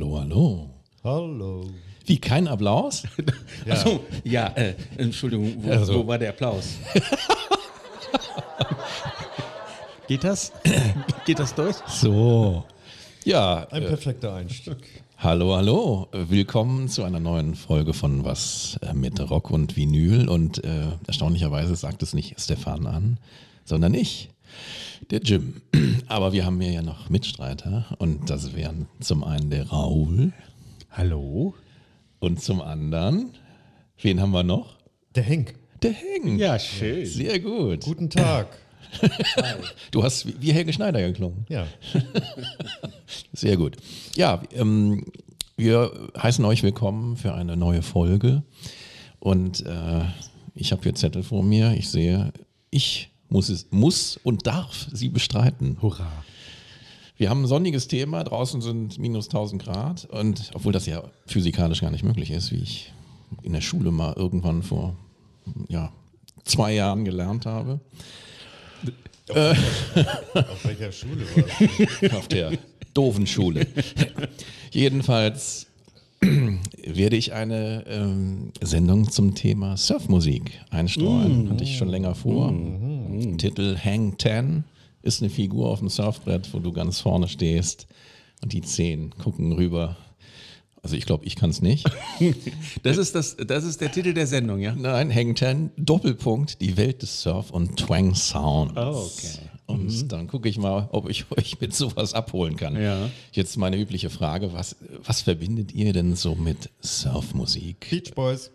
Hallo, hallo. Hallo. Wie, kein Applaus? Ja. Achso, ja, äh, Entschuldigung, wo, Also. wo war der Applaus? Geht das? Geht das durch? So. Ja, Ein äh, perfekter Einstieg. hallo, hallo. Willkommen zu einer neuen Folge von Was äh, mit Rock und Vinyl. Und äh, erstaunlicherweise sagt es nicht Stefan an, sondern ich, der Jim. Aber wir haben hier ja noch Mitstreiter. Und das wären zum einen der Raul Hallo? und zum anderen, wen haben wir noch? Der Henk. Der Heng. Ja, schön. Sehr gut. Guten Tag. Du hast wie, wie Helge Schneider geklungen. Ja. Sehr gut. Ja, ähm, wir heißen euch willkommen für eine neue Folge. Und äh, ich habe hier Zettel vor mir. Ich sehe, ich muss es muss und darf sie bestreiten. Hurra. Wir haben ein sonniges Thema. Draußen sind minus 1000 Grad. Und obwohl das ja physikalisch gar nicht möglich ist, wie ich in der Schule mal irgendwann vor ja, zwei Jahren gelernt habe. Auf welcher Schule war das? auf der doofen Schule. Jedenfalls werde ich eine ähm, Sendung zum Thema Surfmusik einstreuen. Hatte ich schon länger vor. Titel Hang Ten ist eine Figur auf dem Surfbrett, wo du ganz vorne stehst und die Zehen gucken rüber. Also ich glaube, ich kann es nicht. Das ist, das, das ist der Titel der Sendung, ja? Nein, Hang Ten, Doppelpunkt, die Welt des Surf und Twang Sounds. Oh, okay. Und dann gucke ich mal, ob ich euch mit sowas abholen kann. Ja. Jetzt meine übliche Frage, was, was verbindet ihr denn so mit Surfmusik? Beach Boys.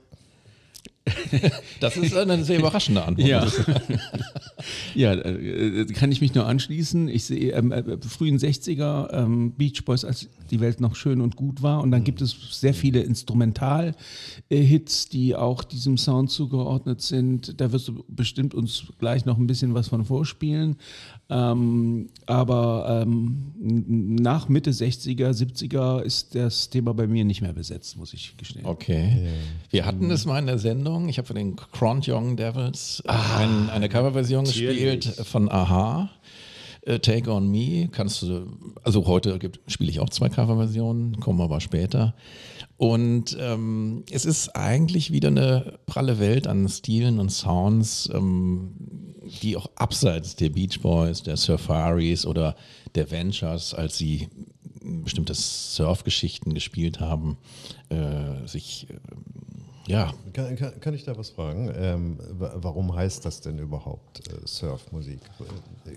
Das ist eine sehr überraschende Antwort. Ja. ja, äh, kann ich mich nur anschließen. Ich sehe ähm, äh, frühen 60er ähm, Beach Boys, als die Welt noch schön und gut war. Und dann gibt es sehr viele Instrumental-Hits, die auch diesem Sound zugeordnet sind. Da wirst du bestimmt uns gleich noch ein bisschen was von vorspielen. Ähm, aber ähm, nach Mitte 60er, 70er ist das Thema bei mir nicht mehr besetzt, muss ich gestehen. Okay. Wir hatten es mal in der Sendung. Ich habe von den Cront Young Devils ein, eine Coverversion gespielt von Aha. Äh, Take on Me kannst du, also heute gibt- spiele ich auch zwei Coverversionen, kommen aber später. Und ähm, es ist eigentlich wieder eine pralle Welt an Stilen und Sounds, ähm, die auch abseits der Beach Boys, der Surfaris oder der Ventures, als sie bestimmte Surfgeschichten gespielt haben, äh, sich äh, ja Kann, kann, kann ich da was fragen? Ähm, wa- warum heißt das denn überhaupt äh, Surfmusik?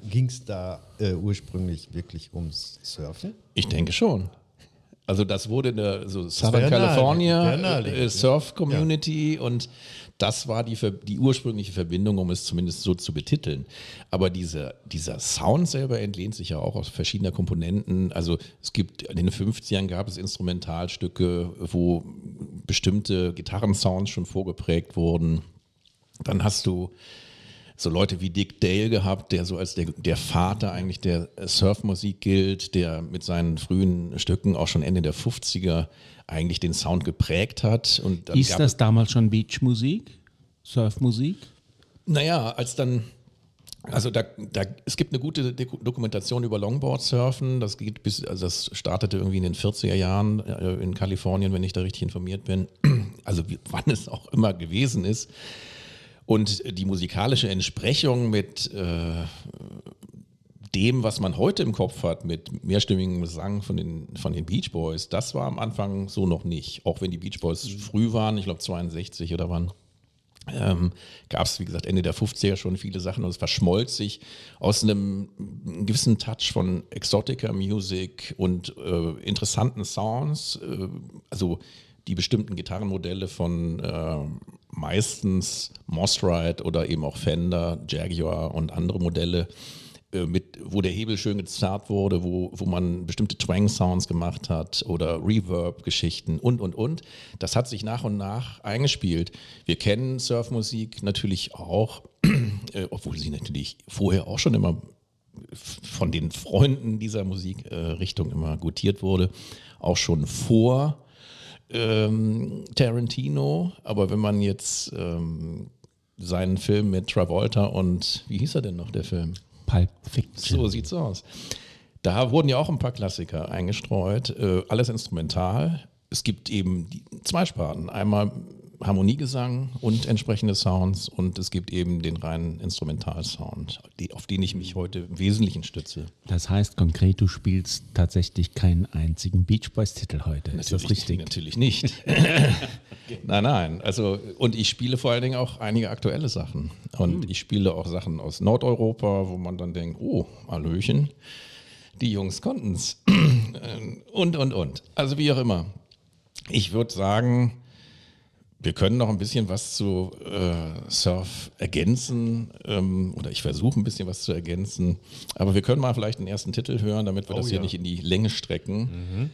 Ging es da äh, ursprünglich wirklich ums Surfen? Ich denke schon. Also das wurde in der so Southern California naheliegend, äh, ja. Surf Community und das war die, die ursprüngliche Verbindung, um es zumindest so zu betiteln. Aber diese, dieser Sound selber entlehnt sich ja auch aus verschiedener Komponenten. Also es gibt, in den 50ern gab es Instrumentalstücke, wo bestimmte Gitarrensounds schon vorgeprägt wurden. Dann hast du so Leute wie Dick Dale gehabt, der so als der, der Vater eigentlich der Surfmusik gilt, der mit seinen frühen Stücken auch schon Ende der 50er eigentlich den Sound geprägt hat. Und gab das damals schon Beachmusik? Surfmusik? naja, als dann, also da, da, es gibt eine gute Dokumentation über Longboard-Surfen. Das geht bis, also das startete irgendwie in den 40er Jahren äh, in Kalifornien, wenn ich da richtig informiert bin. Also wie, wann es auch immer gewesen ist. Und die musikalische Entsprechung mit äh, dem, was man heute im Kopf hat, mit mehrstimmigem Gesang von den, von den Beach Boys, das war am Anfang so noch nicht. Auch wenn die Beach Boys früh waren, ich glaube 62 oder wann ähm, gab es, wie gesagt, Ende der 50er schon viele Sachen und es verschmolz sich aus einem gewissen Touch von Exotica Music und äh, interessanten Sounds, äh, also die bestimmten Gitarrenmodelle von äh, meistens Moss Ride oder eben auch Fender, Jaguar und andere Modelle, äh, mit, wo der Hebel schön gezerrt wurde, wo, wo man bestimmte Twang-Sounds gemacht hat oder Reverb-Geschichten und, und, und. Das hat sich nach und nach eingespielt. Wir kennen Surfmusik natürlich auch, äh, obwohl sie natürlich vorher auch schon immer von den Freunden dieser Musikrichtung immer gutiert wurde, auch schon vor ähm, Tarantino. Aber wenn man jetzt ähm, seinen Film mit Travolta und wie hieß er denn noch, der Film? Pulp Fiction. So sieht's aus. Da wurden ja auch ein paar Klassiker eingestreut, äh, alles instrumental. Es gibt eben die, zwei Sparten. Einmal Harmoniegesang und entsprechende Sounds und es gibt eben den reinen Instrumentalsound, die, auf den ich mich heute im Wesentlichen stütze. Das heißt konkret, du spielst tatsächlich keinen einzigen Beach Boys Titel heute. Ist das richtig? Natürlich nicht. nein, nein. Also, und ich spiele vor allen Dingen auch einige aktuelle Sachen. Und mhm. ich spiele auch Sachen aus Nordeuropa, wo man dann denkt, oh, Hallöchen, die Jungs konnten es. und, und, und. Also wie auch immer. Ich würde sagen, wir können noch ein bisschen was zu äh, Surf ergänzen ähm, oder ich versuche ein bisschen was zu ergänzen. Aber wir können mal vielleicht den ersten Titel hören, damit wir oh, das hier ja. nicht in die Länge strecken. Mhm.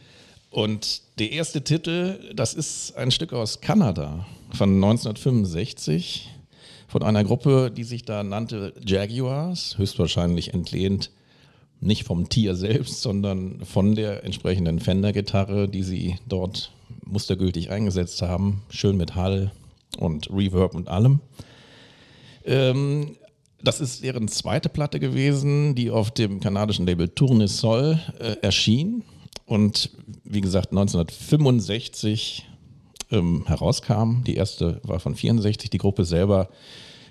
Und der erste Titel, das ist ein Stück aus Kanada von 1965 von einer Gruppe, die sich da nannte Jaguars, höchstwahrscheinlich entlehnt nicht vom Tier selbst, sondern von der entsprechenden Fender-Gitarre, die sie dort mustergültig eingesetzt haben. Schön mit Hall und Reverb und allem. Ähm, das ist deren zweite Platte gewesen, die auf dem kanadischen Label Tournesol äh, erschien und wie gesagt 1965 ähm, herauskam. Die erste war von 64. Die Gruppe selber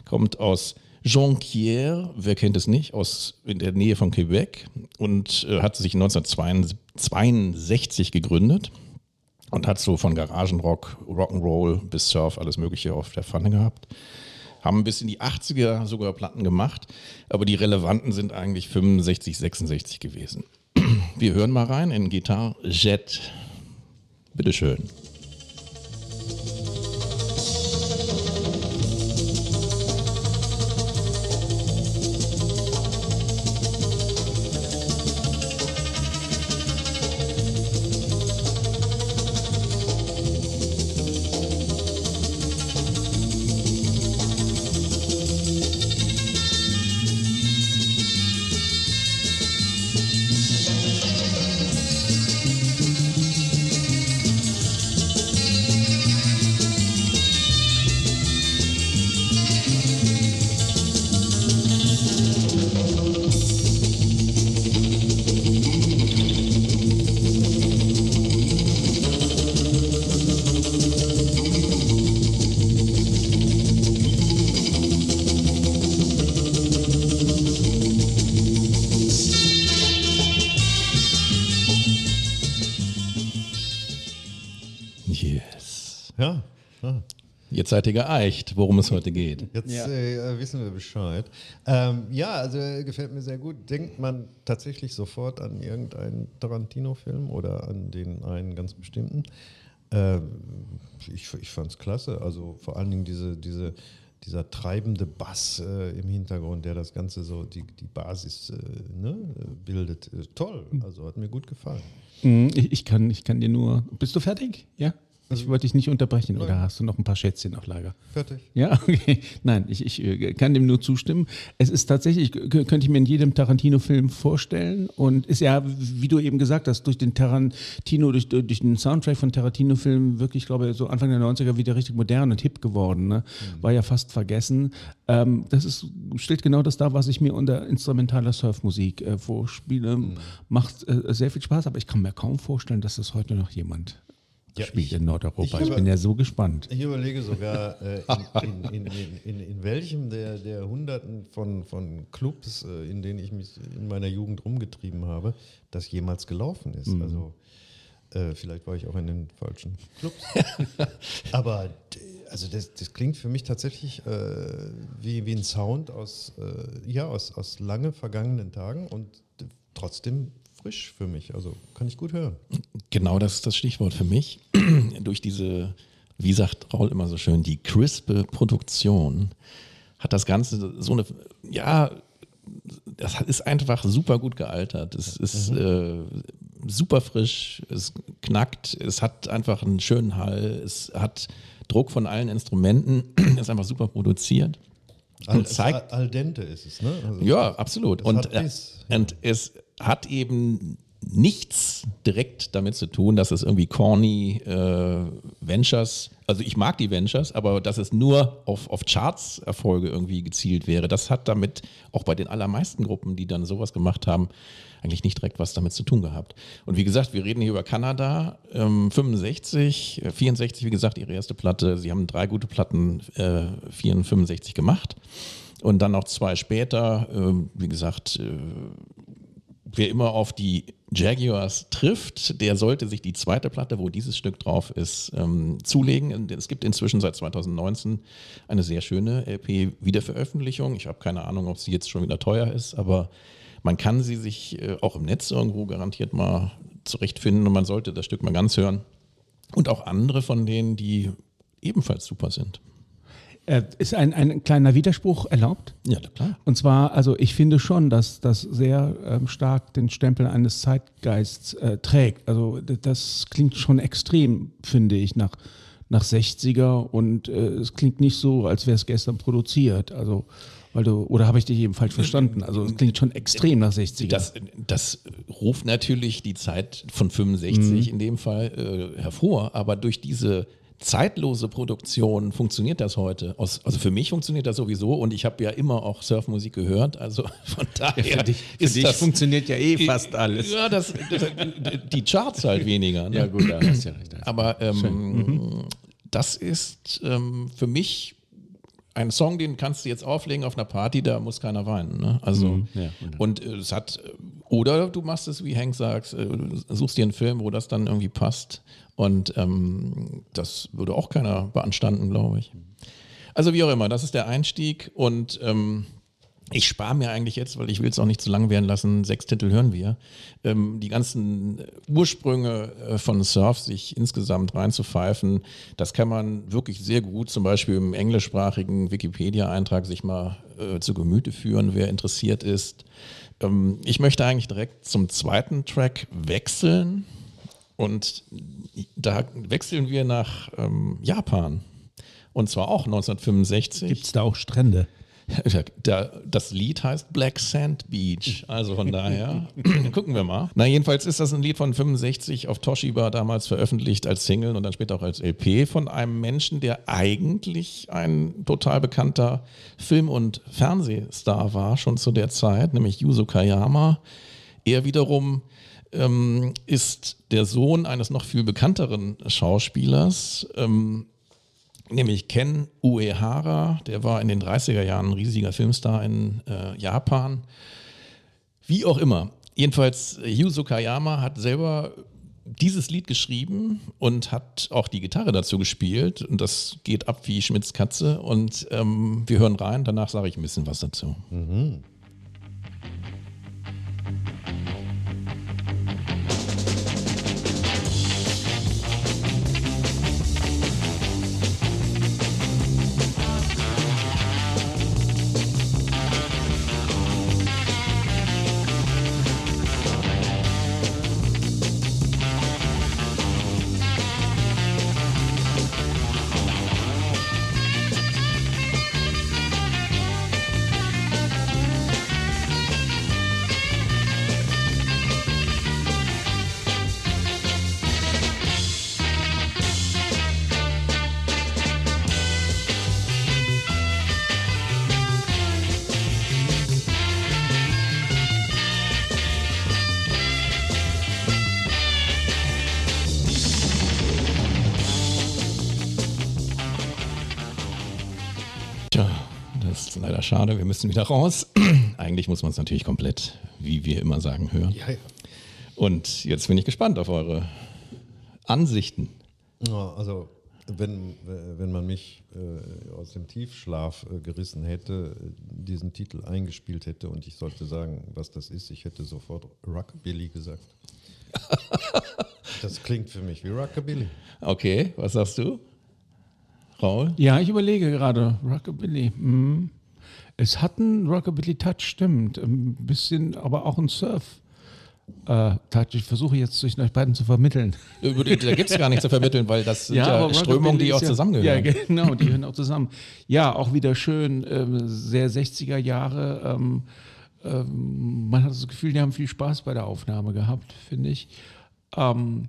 kommt aus Jonquière, wer kennt es nicht, aus in der Nähe von Quebec und äh, hat sich 1962 gegründet und hat so von Garagenrock, Rock'n'Roll bis Surf alles Mögliche auf der Pfanne gehabt. Haben bis in die 80er sogar Platten gemacht, aber die relevanten sind eigentlich 65, 66 gewesen. Wir hören mal rein in Guitar Jet. Bitteschön. schön. Ihr geeicht, worum es heute geht. Jetzt ja. äh, wissen wir Bescheid. Ähm, ja, also äh, gefällt mir sehr gut. Denkt man tatsächlich sofort an irgendeinen Tarantino-Film oder an den einen ganz bestimmten? Äh, ich ich fand es klasse. Also vor allen Dingen diese, diese, dieser treibende Bass äh, im Hintergrund, der das Ganze so, die, die Basis äh, ne, bildet. Äh, toll. Also hat mir gut gefallen. Mhm, ich, ich, kann, ich kann dir nur. Bist du fertig? Ja? Ich wollte dich nicht unterbrechen, Nein. oder hast du noch ein paar Schätzchen auf Lager? Fertig. Ja, okay. Nein, ich, ich äh, kann dem nur zustimmen. Es ist tatsächlich, könnte ich mir in jedem Tarantino-Film vorstellen und ist ja, wie du eben gesagt hast, durch den Tarantino, durch, durch den Soundtrack von Tarantino-Filmen wirklich, glaube ich, so Anfang der 90er wieder richtig modern und hip geworden. Ne? Mhm. War ja fast vergessen. Ähm, das ist, stellt genau das dar, was ich mir unter instrumentaler Surfmusik äh, vorspiele. Mhm. Macht äh, sehr viel Spaß, aber ich kann mir kaum vorstellen, dass das heute noch jemand ja, spielt in Nordeuropa. Ich, ich, bin ja so gespannt. Ich überlege sogar, äh, in, in, in, in, welchem der, der Hunderten von, von Clubs, äh, in denen ich mich in meiner Jugend rumgetrieben habe, das jemals gelaufen ist. Mhm. Also äh, vielleicht war ich auch in den falschen Clubs. Aber also das, das, klingt für mich tatsächlich äh, wie, wie ein Sound aus, äh, ja, aus, aus lange vergangenen Tagen und trotzdem frisch für mich. Also kann ich gut hören. Genau das ist das Stichwort für mich. Durch diese, wie sagt Raul immer so schön, die crispe Produktion hat das Ganze so eine, ja, das ist einfach super gut gealtert. Es ist mhm. äh, super frisch, es knackt, es hat einfach einen schönen Hall, es hat Druck von allen Instrumenten, ist einfach super produziert. Und zeigt, al dente ist es, ne? Also ja, absolut. Und, äh, und es hat eben nichts direkt damit zu tun, dass es irgendwie corny äh, Ventures, also ich mag die Ventures, aber dass es nur auf, auf Charts-Erfolge irgendwie gezielt wäre, das hat damit auch bei den allermeisten Gruppen, die dann sowas gemacht haben, eigentlich nicht direkt was damit zu tun gehabt. Und wie gesagt, wir reden hier über Kanada, ähm, 65, 64, äh, wie gesagt, ihre erste Platte. Sie haben drei gute Platten, äh, 65 gemacht. Und dann noch zwei später, äh, wie gesagt, äh, wer immer auf die Jaguars trifft, der sollte sich die zweite Platte, wo dieses Stück drauf ist, ähm, zulegen. Es gibt inzwischen seit 2019 eine sehr schöne LP-Wiederveröffentlichung. Ich habe keine Ahnung, ob sie jetzt schon wieder teuer ist, aber man kann sie sich äh, auch im Netz irgendwo garantiert mal zurechtfinden und man sollte das Stück mal ganz hören. Und auch andere von denen, die ebenfalls super sind. Äh, ist ein, ein kleiner Widerspruch erlaubt? Ja, klar. Und zwar, also ich finde schon, dass das sehr ähm, stark den Stempel eines Zeitgeists äh, trägt. Also das klingt schon extrem, finde ich, nach, nach 60er und äh, es klingt nicht so, als wäre es gestern produziert. Also weil du, oder habe ich dich eben falsch verstanden? Also es klingt schon extrem nach 60er. Das, das ruft natürlich die Zeit von 65 mhm. in dem Fall äh, hervor, aber durch diese zeitlose Produktion funktioniert das heute. Also für mich funktioniert das sowieso und ich habe ja immer auch Surfmusik gehört. Also von daher ja, für dich, für ist dich das, funktioniert ja eh fast alles. Ja, das, das, die Charts halt weniger. Ne? Ja gut, da hast ja recht. Aber ähm, mhm. das ist ähm, für mich ein Song, den kannst du jetzt auflegen auf einer Party, da muss keiner weinen. Ne? Also mhm, ja, und äh, es hat oder du machst es, wie Hank sagt, äh, suchst dir einen Film, wo das dann irgendwie passt und ähm, das würde auch keiner beanstanden, glaube ich. Also wie auch immer, das ist der Einstieg und ähm, ich spare mir eigentlich jetzt, weil ich will es auch nicht zu lang werden lassen, sechs Titel hören wir, ähm, die ganzen Ursprünge äh, von Surf sich insgesamt reinzupfeifen, das kann man wirklich sehr gut zum Beispiel im englischsprachigen Wikipedia-Eintrag sich mal äh, zu Gemüte führen, wer interessiert ist. Ähm, ich möchte eigentlich direkt zum zweiten Track wechseln. Und da wechseln wir nach ähm, Japan. Und zwar auch 1965. Gibt es da auch Strände? Das Lied heißt Black Sand Beach, also von daher gucken wir mal. Na jedenfalls ist das ein Lied von 65 auf Toshiba damals veröffentlicht als Single und dann später auch als LP von einem Menschen, der eigentlich ein total bekannter Film- und Fernsehstar war schon zu der Zeit, nämlich Yuzo Kayama. Er wiederum ähm, ist der Sohn eines noch viel bekannteren Schauspielers, ähm, nämlich Ken Uehara. Der war in den 30er Jahren ein riesiger Filmstar in äh, Japan. Wie auch immer. Jedenfalls, Yuzo Kayama hat selber dieses Lied geschrieben und hat auch die Gitarre dazu gespielt. Und das geht ab wie Schmidts Katze. Und ähm, wir hören rein, danach sage ich ein bisschen was dazu. Mhm. Schade, wir müssen wieder raus. Eigentlich muss man es natürlich komplett, wie wir immer sagen, hören. Ja, ja. Und jetzt bin ich gespannt auf eure Ansichten. Ja, also wenn, wenn man mich äh, aus dem Tiefschlaf äh, gerissen hätte, diesen Titel eingespielt hätte und ich sollte sagen, was das ist, ich hätte sofort Rockabilly gesagt. das klingt für mich wie Rockabilly. Okay, was sagst du? Raul? Ja, ich überlege gerade. Rockabilly. Mhm. Es hat einen Rockabilly-Touch, stimmt. Ein bisschen, aber auch ein Surf. Äh. Ich versuche jetzt zwischen euch beiden zu vermitteln. Da gibt es gar nichts zu vermitteln, weil das sind ja, ja Strömungen, die auch ja, zusammengehören. Ja, genau, die gehören auch zusammen. Ja, auch wieder schön, äh, sehr 60er Jahre. Ähm, ähm, man hat das Gefühl, die haben viel Spaß bei der Aufnahme gehabt, finde ich. Ähm,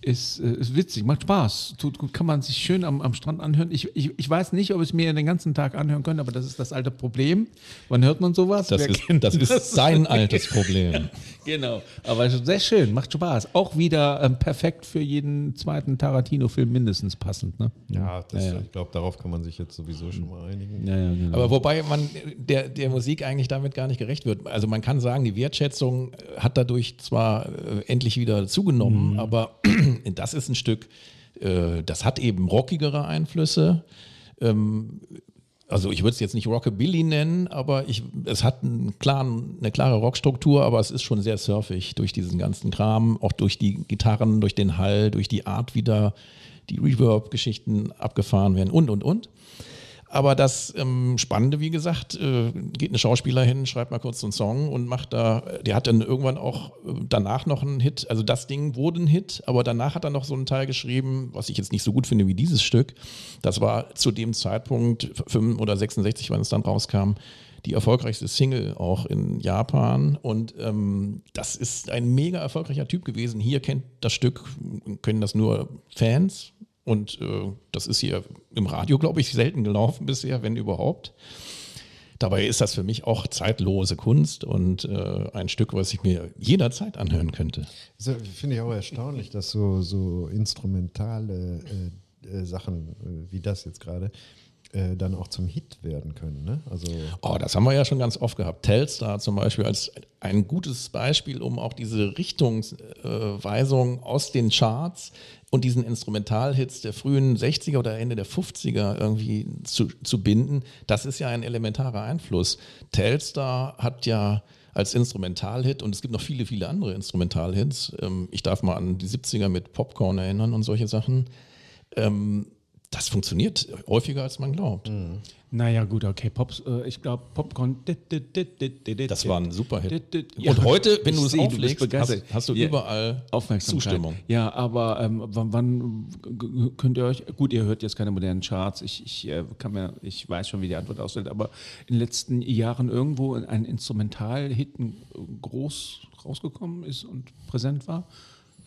ist, äh, ist witzig, macht Spaß. Tut gut, kann man sich schön am, am Strand anhören. Ich, ich, ich weiß nicht, ob ich es mir den ganzen Tag anhören könnte, aber das ist das alte Problem. Wann hört man sowas? Das, Wer ist, kennt das ist sein altes Problem. Genau, aber sehr schön, macht Spaß. Auch wieder ähm, perfekt für jeden zweiten Tarantino-Film mindestens passend. Ne? Ja, das, Ja, ja. ich glaube, darauf kann man sich jetzt sowieso schon mal einigen. Ja, ja, genau. Aber wobei man der, der Musik eigentlich damit gar nicht gerecht wird. Also man kann sagen, die Wertschätzung äh, hat dadurch zwar äh, endlich wieder zugenommen, aber das ist ein Stück, äh, das hat eben rockigere Einflüsse. Ähm, also ich würde es jetzt nicht Rockabilly nennen, aber ich, es hat einen klaren, eine klare Rockstruktur, aber es ist schon sehr surfig durch diesen ganzen Kram, auch durch die Gitarren, durch den Hall, durch die Art, wie da die Reverb-Geschichten abgefahren werden und, und, und. Aber das ähm, Spannende, wie gesagt, äh, geht ein Schauspieler hin, schreibt mal kurz einen Song und macht da, der hat dann irgendwann auch äh, danach noch einen Hit. Also das Ding wurde ein Hit, aber danach hat er noch so einen Teil geschrieben, was ich jetzt nicht so gut finde wie dieses Stück. Das war zu dem Zeitpunkt, 5 oder 66, wann es dann rauskam, die erfolgreichste Single auch in Japan. Und ähm, das ist ein mega erfolgreicher Typ gewesen. Hier kennt das Stück, können das nur Fans. Und äh, das ist hier im Radio, glaube ich, selten gelaufen bisher, wenn überhaupt. Dabei ist das für mich auch zeitlose Kunst und äh, ein Stück, was ich mir jederzeit anhören könnte. Das finde ich auch erstaunlich, dass so, so instrumentale äh, äh, Sachen äh, wie das jetzt gerade äh, dann auch zum Hit werden können. Ne? Also Oh, das haben wir ja schon ganz oft gehabt. Telstar zum Beispiel als ein gutes Beispiel, um auch diese Richtungsweisung aus den Charts und diesen Instrumentalhits der frühen 60er oder Ende der 50er irgendwie zu, zu binden. Das ist ja ein elementarer Einfluss. Telstar hat ja als Instrumentalhit und es gibt noch viele, viele andere Instrumentalhits. Ähm, ich darf mal an die 70er mit Popcorn erinnern und solche Sachen. Ähm, das funktioniert häufiger, als man glaubt. naja, gut, okay, Pops, äh, ich glaube, Popcorn. Das war ein super Hit. Ja, und heute, wenn du es du auflegst, begeistert. hast, hast du Ja. überall Aufmerksamkeit. Zustimmung. Ja, aber ähm, wann, wann könnt ihr euch, gut, ihr hört jetzt keine modernen Charts, ich, ich, äh, kann mir, ich weiß schon, wie die Antwort aussieht, aber in den letzten Jahren irgendwo ein Instrumentalhit groß rausgekommen ist und präsent war?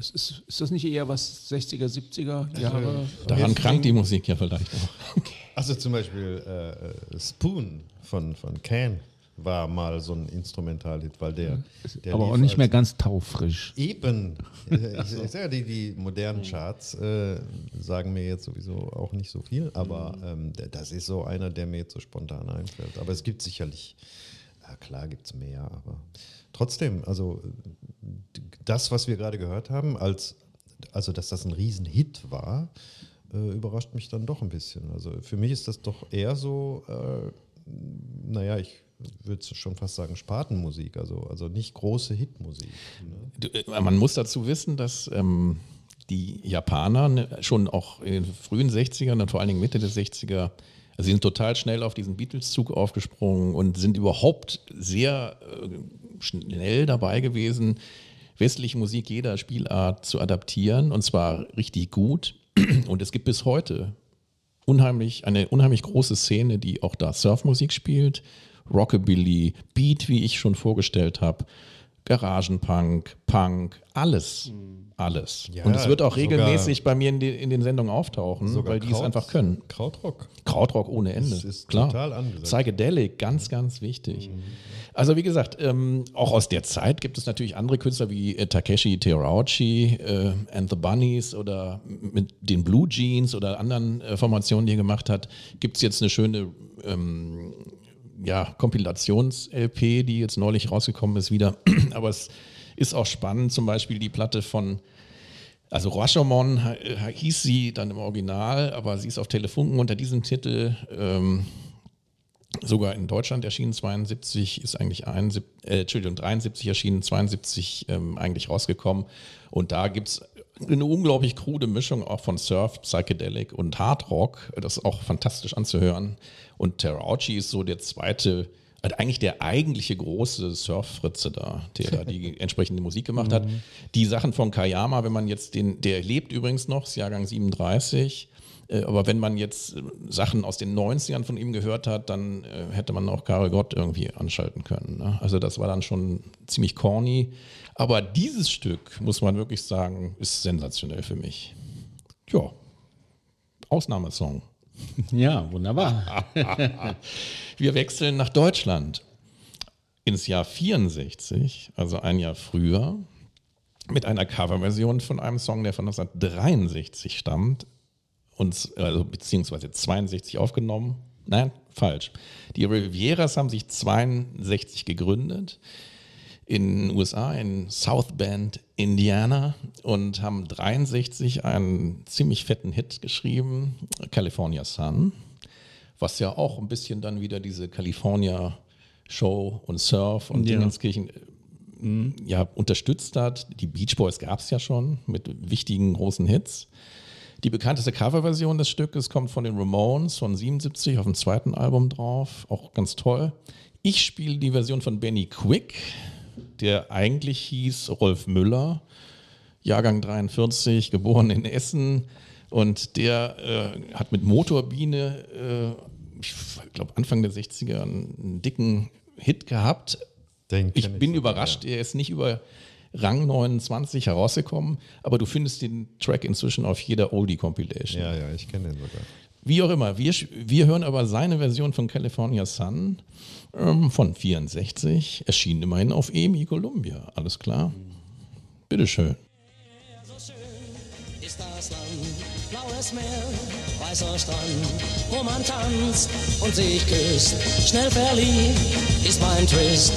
Ist, ist, ist das nicht eher was 60er, 70er Jahre? Daran krankt die Musik ja vielleicht auch. Also zum Beispiel äh, äh, Spoon von, von Can war mal so ein Instrumentalhit, weil der, der aber auch nicht mehr ganz taufrisch. Eben. Ich, ich sage, die, die modernen Charts äh, sagen mir jetzt sowieso auch nicht so viel, aber ähm, der- das ist so einer, der mir jetzt so spontan einfällt. Aber es gibt sicherlich, ja, klar gibt es mehr, aber trotzdem, also das, was wir gerade gehört haben, als, also dass das ein Riesenhit war, äh, überrascht mich dann doch ein bisschen. Also für mich ist das doch eher so, äh, naja, ich würde schon fast sagen Spatenmusik, also, also nicht große Hitmusik. Ne? Äh, Man muss dazu wissen, dass ähm, die Japaner ne, schon auch in den frühen 60ern und vor allen Dingen Mitte der 60er, also sie sind total schnell auf diesen Beatles-Zug aufgesprungen und sind überhaupt sehr äh, schnell dabei gewesen, westliche Musik jeder Spielart zu adaptieren und zwar richtig gut. Und es gibt bis heute unheimlich, eine unheimlich große Szene, die auch da Surfmusik spielt, Rockabilly, Beat, wie ich schon vorgestellt habe, Garagenpunk, Punk, alles, alles. Ja, Und es wird auch regelmäßig bei mir in, die, in den Sendungen auftauchen, weil die es einfach können. Krautrock. Krautrock ohne Ende. Das ist Klar. total angesagt. Psychedelic, ganz, ganz wichtig. Also wie gesagt, ähm, auch aus der Zeit gibt es natürlich andere Künstler wie äh, Takeshi Terauchi äh, and the Bunnies oder mit den Blue Jeans oder anderen äh, Formationen, die er gemacht hat. Gibt es jetzt eine schöne ähm, ja, Kompilations-LP, die jetzt neulich rausgekommen ist wieder. Aber es ist auch spannend, zum Beispiel die Platte von also Rashomon äh, hieß sie dann im Original, aber sie ist auf Telefunken unter diesem Titel ähm, sogar in Deutschland erschienen, 72 ist eigentlich 71, äh, Entschuldigung, 73 erschienen, 72 ähm, eigentlich rausgekommen. Und da gibt es eine unglaublich krude Mischung auch von Surf, Psychedelic und Hard Rock. Das ist auch fantastisch anzuhören. Und Terauchi ist so der zweite, eigentlich der eigentliche große Surf-Fritze da, der da die entsprechende Musik gemacht hat. Die Sachen von Kayama, wenn man jetzt den, der lebt übrigens noch, ist Jahrgang 37, Äh, aber wenn man jetzt äh, Sachen aus den 90ern von ihm gehört hat, dann äh, hätte man auch Karel Gott irgendwie anschalten können. Ne? Also das war dann schon ziemlich corny. Aber dieses Stück, muss man wirklich sagen, ist sensationell für mich. Ja, Ausnahmesong. Ja, wunderbar. Wir wechseln nach Deutschland ins Jahr 64, also ein Jahr früher, mit einer Coverversion von einem Song, der von 1963 stammt, und, also, beziehungsweise 62 aufgenommen. Nein, falsch. Die Rivieras haben sich 62 gegründet in den USA, in South Bend, Indiana und haben 63 einen ziemlich fetten Hit geschrieben, California Sun, was ja auch ein bisschen dann wieder diese California Show und Surf und ja. Dingenskirchen äh, ja, unterstützt hat. Die Beach Boys gab es ja schon mit wichtigen großen Hits. Die bekannteste Coverversion des Stückes kommt von den Ramones von 77 auf dem zweiten Album drauf, auch ganz toll. Ich spiele die Version von Benny Quick, der eigentlich hieß Rolf Müller, Jahrgang 43, geboren in Essen. Und der äh, hat mit Motorbiene, äh, ich glaube Anfang der 60er, einen dicken Hit gehabt. Den ich bin ich überrascht, ja. er ist nicht über Rang 29 herausgekommen, aber du findest den Track inzwischen auf jeder Oldie-Compilation. Ja, ja, ich kenne den sogar. Wie auch immer, wir, wir hören aber seine Version von California Sun ähm, von 64, erschien immerhin auf EMI Columbia, alles klar? Bitteschön. So schön ist das Land, blaues Meer, weißer Strand, wo man tanzt und sich küsst. Schnell verliebt ist mein Twist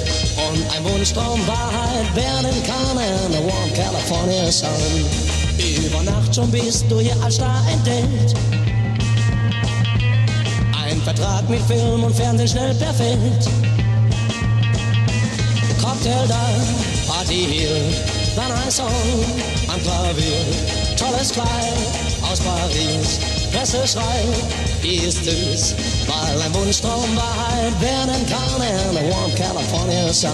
und ein Wunschtraum Wahrheit werden kann in a warm California Sun. Über Nacht schon bist du hier als Star entdeckt Vertrag mit Film und Fernsehen schnell perfekt. Cocktail da, Party hier, dann ein Song am Klavier. Tolles Kleid aus Paris, Presseschrei, die ist süß, weil ein Wunschtraum Wahrheit werden kann in a warm California sun.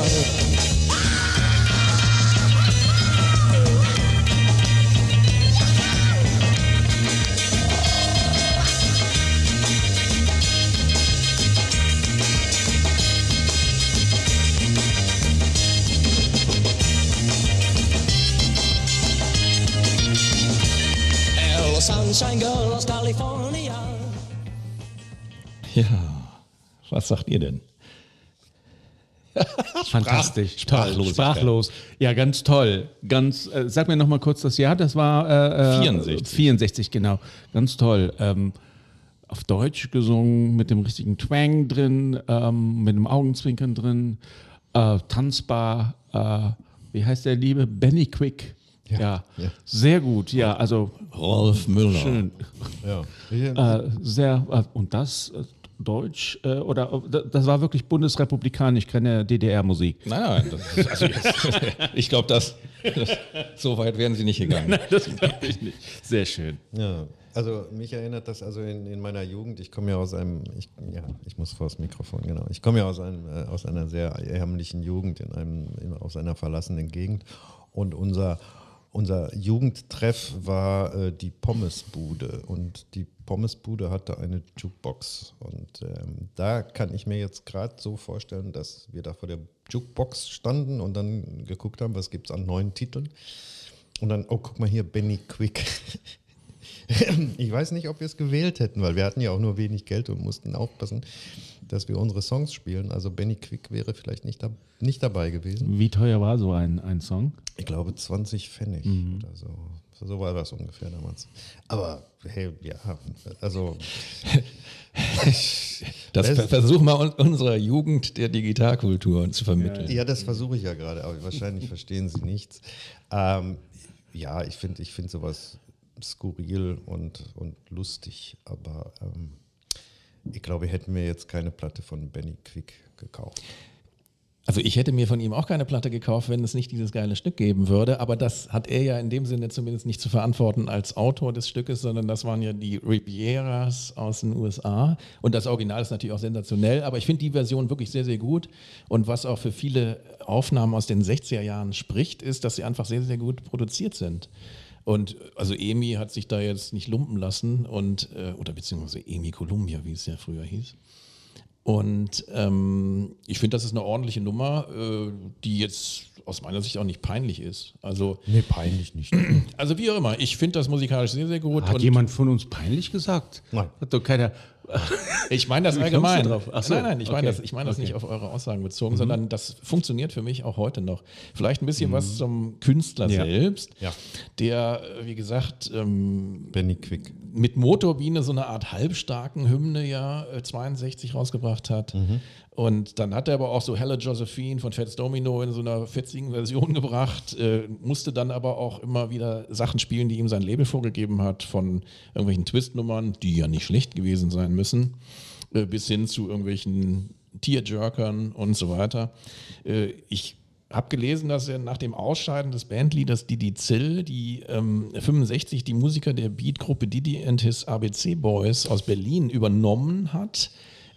California. Ja, was sagt ihr denn? Fantastisch, toll, sprachlos. Ja, ganz toll. Ganz, äh, sag mir noch mal kurz das Jahr, das war äh, 64. Äh, 64, genau. Ganz toll. Ähm, auf Deutsch gesungen, mit dem richtigen Twang drin, ähm, mit dem Augenzwinkern drin, äh, tanzbar. Äh, wie heißt der liebe? Benny Quick. Ja, ja, sehr gut. Ja, also Rolf Müller. Schön. Ja. Äh, sehr äh, und das äh, Deutsch oder das war wirklich bundesrepublikanisch, keine DDR-Musik. Nein, nein. Das, also ich glaube, das, das, so weit wären Sie nicht gegangen. Nein, das glaube ich nicht. Sehr schön. Ja. Also mich erinnert das also in, in meiner Jugend, ich komme ja aus einem, ich, ja, ich muss vor das Mikrofon, genau. Ich komme ja aus, einem, äh, aus einer sehr ärmlichen Jugend, in einem, in, aus einer verlassenen Gegend. Und unser unser Jugendtreff war äh, die Pommesbude. Und die Pommesbude hatte eine Jukebox. Und ähm, da kann ich mir jetzt gerade so vorstellen, dass wir da vor der Jukebox standen und dann geguckt haben, was gibt es an neuen Titeln. Und dann, oh guck mal hier, Benny Quick. ich weiß nicht, ob wir es gewählt hätten, weil wir hatten ja auch nur wenig Geld und mussten aufpassen, dass wir unsere Songs spielen. Also Benny Quick wäre vielleicht nicht, da, nicht dabei gewesen. Wie teuer war so ein, ein Song? Ich glaube 20 Pfennig mhm. oder so. So war das ungefähr damals. Aber hey, ja, also. das versuchen wir unserer Jugend der Digitalkultur zu vermitteln. Ja, das versuche ich ja gerade, aber wahrscheinlich verstehen Sie nichts. Ähm, ja, ich finde ich find sowas skurril und, und lustig, aber ähm, ich glaube, ich hätte mir jetzt keine Platte von Benny Quick gekauft. Also ich hätte mir von ihm auch keine Platte gekauft, wenn es nicht dieses geile Stück geben würde. Aber das hat er ja in dem Sinne zumindest nicht zu verantworten als Autor des Stückes, sondern das waren ja die Rivieras aus den USA. Und das Original ist natürlich auch sensationell. Aber ich finde die Version wirklich sehr, sehr gut. Und was auch für viele Aufnahmen aus den 60er Jahren spricht, ist, dass sie einfach sehr, sehr gut produziert sind. Und also Emi hat sich da jetzt nicht lumpen lassen und äh, oder beziehungsweise Emi Columbia, wie es ja früher hieß. Und ähm, ich finde, das ist eine ordentliche Nummer, äh, die jetzt aus meiner Sicht auch nicht peinlich ist. Also, Nee, peinlich nicht. also wie auch immer, ich finde das musikalisch sehr, sehr gut. Hat und jemand von uns peinlich gesagt? Nein. Hat doch keiner. ich meine das allgemein. drauf? Ach so, nein, nein, ich meine okay. das, ich meine das Okay. Mhm. nicht auf eure Aussagen bezogen, sondern das funktioniert für mich auch heute noch. Vielleicht ein bisschen was zum Künstler Mhm. Ja. selbst, Ja. der, äh, wie gesagt, ähm, Benny Quick. mit Motorbiene so eine Art halbstarken Hymne ja äh, 62 rausgebracht hat. Und dann hat er aber auch so Hella Josephine von Fats Domino in so einer fetzigen Version gebracht, äh, musste dann aber auch immer wieder Sachen spielen, die ihm sein Label vorgegeben hat, von irgendwelchen Twist-Nummern, die ja nicht schlecht gewesen sein müssen, äh, bis hin zu irgendwelchen Tearjerkern und so weiter. Äh, ich habe gelesen, dass er nach dem Ausscheiden des Bandleaders Didi Zill, die ähm, 65 die Musiker der Beatgruppe Didi and his ABC Boys aus Berlin übernommen hat.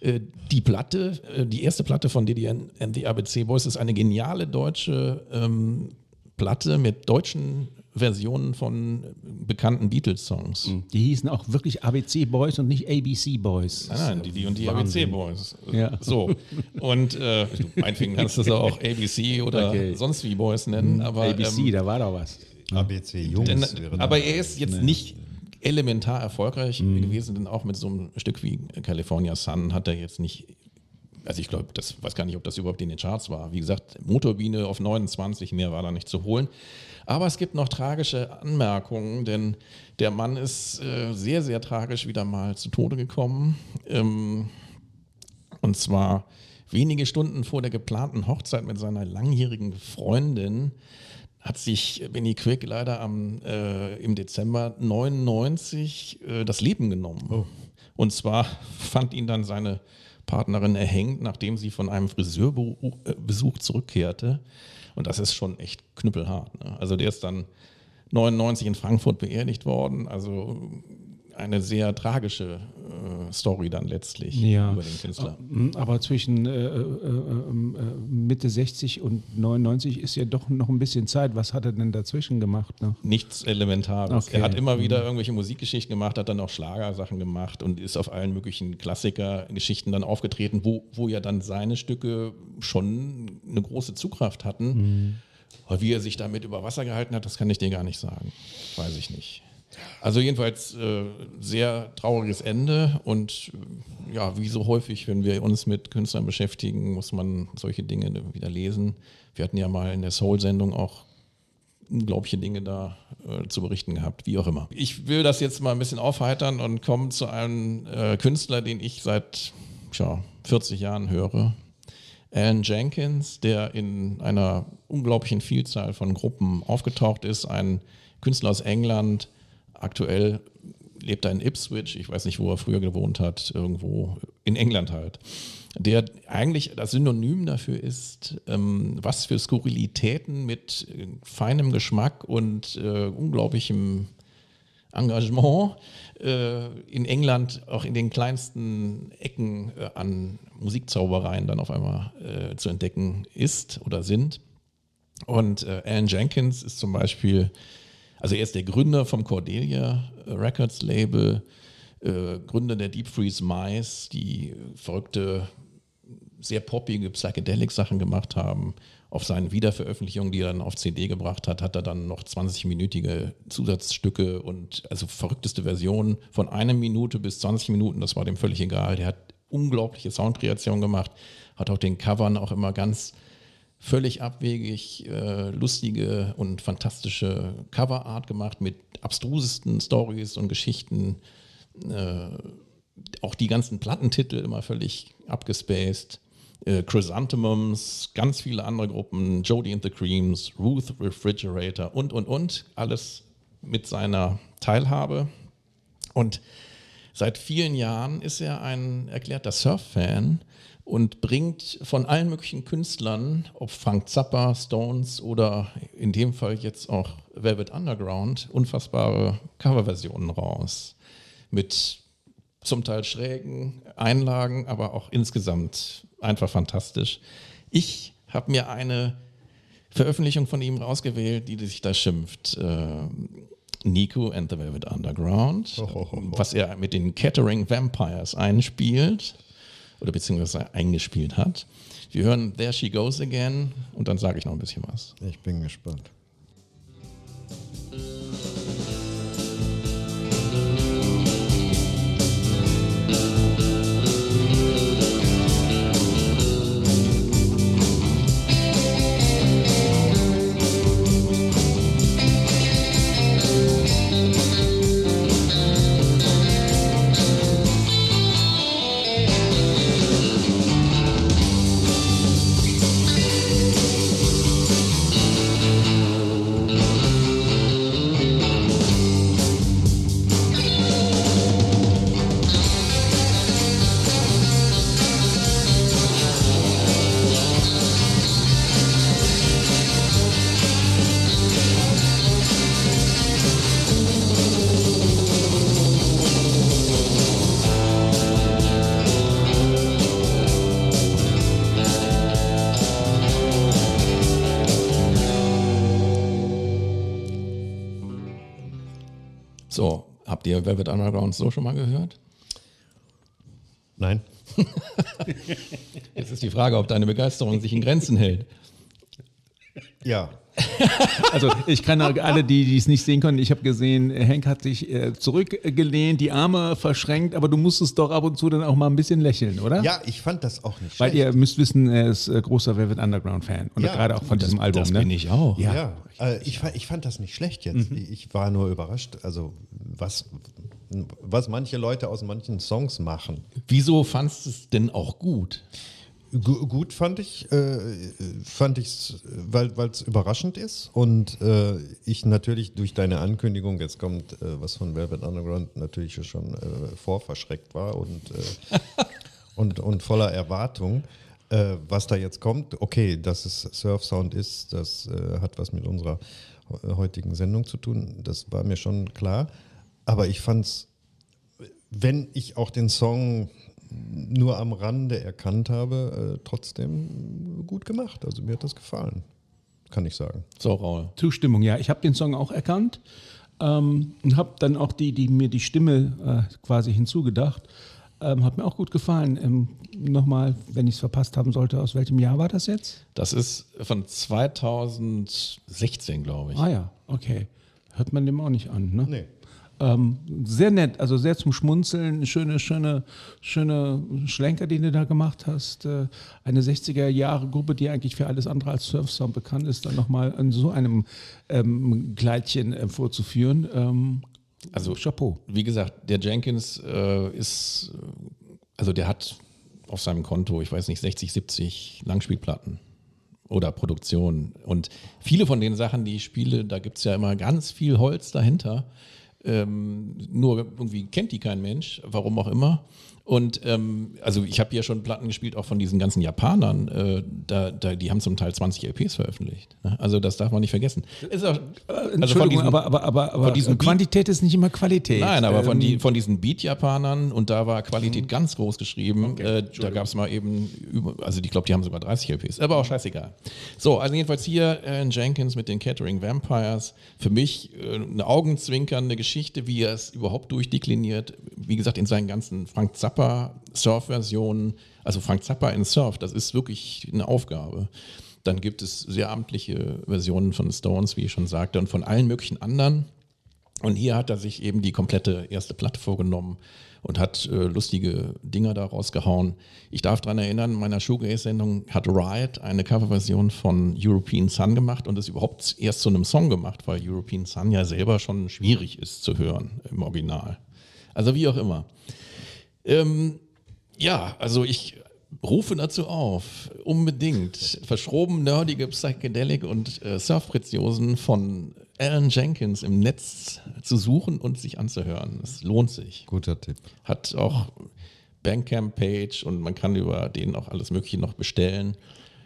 Äh, Die Platte, äh, die erste Platte von Didi and the ABC Boys ist eine geniale deutsche ähm, Platte mit deutschen Versionen von bekannten Beatles-Songs. Die hießen auch wirklich ABC Boys und nicht ABC Boys. Nein, nein, die, die und die Wahnsinn. ABC Boys. Ja. So. Und äh, du, meinetwegen kannst du es auch ABC oder Okay. sonst wie Boys nennen, aber. ABC, ähm, da war doch was. ABC Jungs. denn, wäre aber er ist jetzt nicht elementar erfolgreich gewesen, denn auch mit so einem Stück wie California Sun hat er jetzt nicht. Also ich glaube, das weiß gar nicht, ob das überhaupt in den Charts war. Wie gesagt, Motorbiene auf 29, mehr war da nicht zu holen. Aber es gibt noch tragische Anmerkungen, denn der Mann ist äh, sehr, sehr tragisch wieder mal zu Tode gekommen. Ähm, und zwar wenige Stunden vor der geplanten Hochzeit mit seiner langjährigen Freundin hat sich Benny Quick leider am, äh, im Dezember 99 äh, das Leben genommen. Und zwar fand ihn dann seine Partnerin erhängt, nachdem sie von einem Friseurbesuch zurückkehrte. Und das ist schon echt knüppelhart. Ne? Also der ist dann 99 in Frankfurt beerdigt worden. Also eine sehr tragische äh, Story dann letztlich Ja. über den Künstler. Mhm, Aber zwischen äh, äh, äh, äh, Mitte 60 und 99 ist ja doch noch ein bisschen Zeit. Was hat er denn dazwischen gemacht? Ne? Nichts Elementares. Okay. Er hat immer wieder irgendwelche Musikgeschichten gemacht, hat dann auch Schlagersachen gemacht und ist auf allen möglichen Klassikergeschichten dann aufgetreten, wo, wo ja dann seine Stücke schon eine große Zugkraft hatten. Aber wie er sich damit über Wasser gehalten hat, das kann ich dir gar nicht sagen. Weiß ich nicht. Also jedenfalls äh, sehr trauriges Ende und ja, wie so häufig, wenn wir uns mit Künstlern beschäftigen, muss man solche Dinge wieder lesen. Wir hatten ja mal in der Soul-Sendung auch unglaubliche Dinge da äh, zu berichten gehabt, wie auch immer. Ich will das jetzt mal ein bisschen aufheitern und komme zu einem äh, Künstler, den ich seit tja, 40 Jahren höre. Alan Jenkins, der in einer unglaublichen Vielzahl von Gruppen aufgetaucht ist, ein Künstler aus England, aktuell lebt er in Ipswich, ich weiß nicht, wo er früher gewohnt hat, irgendwo in England halt, der eigentlich das Synonym dafür ist, ähm, was für Skurrilitäten mit äh, feinem Geschmack und äh, unglaublichem Engagement äh, in England auch in den kleinsten Ecken äh, an Musikzaubereien dann auf einmal äh, zu entdecken ist oder sind. Und äh, Alan Jenkins ist zum Beispiel, also er ist der Gründer vom Cordelia Records Label, äh, Gründer der Deep Freeze Mice, die verrückte, sehr poppige Psychedelic-Sachen gemacht haben. Auf seinen Wiederveröffentlichungen, die er dann auf CD gebracht hat, hat er dann noch 20-minütige Zusatzstücke und also verrückteste Versionen von einer Minute bis 20 Minuten, das war dem völlig egal. Der hat unglaubliche Soundkreationen gemacht, hat auch den Covern auch immer ganz völlig abwegig äh, lustige und fantastische Coverart gemacht mit abstrusesten Stories und Geschichten. Äh, auch die ganzen Plattentitel immer völlig abgespaced. Äh, Chrysanthemums, ganz viele andere Gruppen, Jodie and the Creams, Ruth Refrigerator und, und, und. Alles mit seiner Teilhabe. Und seit vielen Jahren ist er ein erklärter Surf-Fan und bringt von allen möglichen Künstlern, ob Frank Zappa, Stones oder in dem Fall jetzt auch Velvet Underground, unfassbare Coverversionen raus. Mit zum Teil schrägen Einlagen, aber auch insgesamt einfach fantastisch. Ich habe mir eine Veröffentlichung von ihm rausgewählt, die sich da schimpft. Äh, Nico and the Velvet Underground, was er mit den Kettering Vampires einspielt oder beziehungsweise eingespielt hat. Wir hören There She Goes Again und dann sage ich noch ein bisschen was. Ich bin gespannt. Velvet Underground so schon mal gehört? Nein. Jetzt ist die Frage, ob deine Begeisterung sich in Grenzen hält. Ja. Also ich kann auch alle, die die es nicht sehen können, ich habe gesehen, Henk hat sich äh, zurückgelehnt, die Arme verschränkt, aber du musstest doch ab und zu dann auch mal ein bisschen lächeln, oder? Ja, ich fand das auch nicht Weil schlecht. ihr müsst wissen, er ist äh, großer Velvet Underground-Fan. Und Ja, gerade auch von diesem Album. das ne? bin ich auch. Ja. Ja, äh, ich, fa- ich fand das nicht schlecht jetzt. Ich war nur überrascht, also was, was manche Leute aus manchen Songs machen. Wieso fandst du es denn auch gut? Gu- gut fand ich, äh, fand ich weil es überraschend ist und äh, ich natürlich durch deine Ankündigung, jetzt kommt äh, was von Velvet Underground, natürlich schon äh, vorverschreckt war und, äh, und, und voller Erwartung. Äh, was da jetzt kommt, okay, dass es Surf-Sound ist, das hat was mit unserer heutigen Sendung zu tun, das war mir schon klar. Aber ich fand's wenn ich auch den Song nur am Rande erkannt habe, äh, trotzdem gut gemacht. Also mir hat das gefallen, kann ich sagen. So, Raul. Zustimmung, ja. Ich habe den Song auch erkannt ähm, und habe dann auch die, die mir die Stimme äh, quasi hinzugedacht. Ähm, hat mir auch gut gefallen. Ähm, Nochmal, wenn ich es verpasst haben sollte, aus welchem Jahr war das jetzt? Das ist von 2016, glaube ich. Ah ja, okay. Hört man dem auch nicht an, ne? Nee. Ähm, sehr nett, also sehr zum Schmunzeln, schöne, schöne, schöne Schlenker, den du da gemacht hast. Äh, eine 60er-Jahre-Gruppe, die eigentlich für alles andere als Surfsound bekannt ist, dann nochmal in so einem ähm, Kleidchen äh, vorzuführen. Ähm, Also- Chapeau. Wie gesagt, der Jenkins äh, ist, äh, also der hat auf seinem Konto, ich weiß nicht, 60, 70 Langspielplatten oder Produktionen. Und viele von den Sachen, die ich spiele, da gibt es ja immer ganz viel Holz dahinter. Ähm, nur irgendwie kennt die kein Mensch, warum auch immer. Und ähm, also ich habe ja schon Platten gespielt, auch von diesen ganzen Japanern. Äh, da, da, die haben zum Teil 20 LPs veröffentlicht. ne? Also das darf man nicht vergessen. Ist auch, also von Entschuldigung, diesen- aber, aber, aber, aber von diesen Beat- Quantität ist nicht immer Qualität. Nein, aber von, Ähm, die, von diesen Beat-Japanern und da war Qualität ganz groß geschrieben. äh, da gab es mal eben, über, also ich glaube, die haben sogar 30 LPs, aber auch scheißegal. So, also jedenfalls hier Alan Jenkins mit den Catering Vampires. Für mich äh, eine augenzwinkernde Geschichte, wie er es überhaupt durchdekliniert. Wie gesagt, in seinen ganzen Frank Zappa Surf-Versionen, also Frank Zappa in Surf, das ist wirklich eine Aufgabe. Dann gibt es sehr amtliche Versionen von Stones, wie ich schon sagte, und von allen möglichen anderen. Und hier hat er sich eben die komplette erste Platte vorgenommen und hat äh, lustige Dinger da rausgehauen. Ich darf daran erinnern, in meiner Shoegaze-Sendung hat Riot eine Coverversion von European Sun gemacht und es überhaupt erst zu einem Song gemacht, weil European Sun ja selber schon schwierig ist zu hören im Original. Also wie auch immer. Ähm, ja, also ich rufe dazu auf, unbedingt verschroben nerdige Psychedelic und äh, Surfpreziosen von Alan Jenkins im Netz zu suchen und sich anzuhören. Es lohnt sich. Guter Tipp. Hat auch Bandcamp-Page und man kann über den auch alles Mögliche noch bestellen.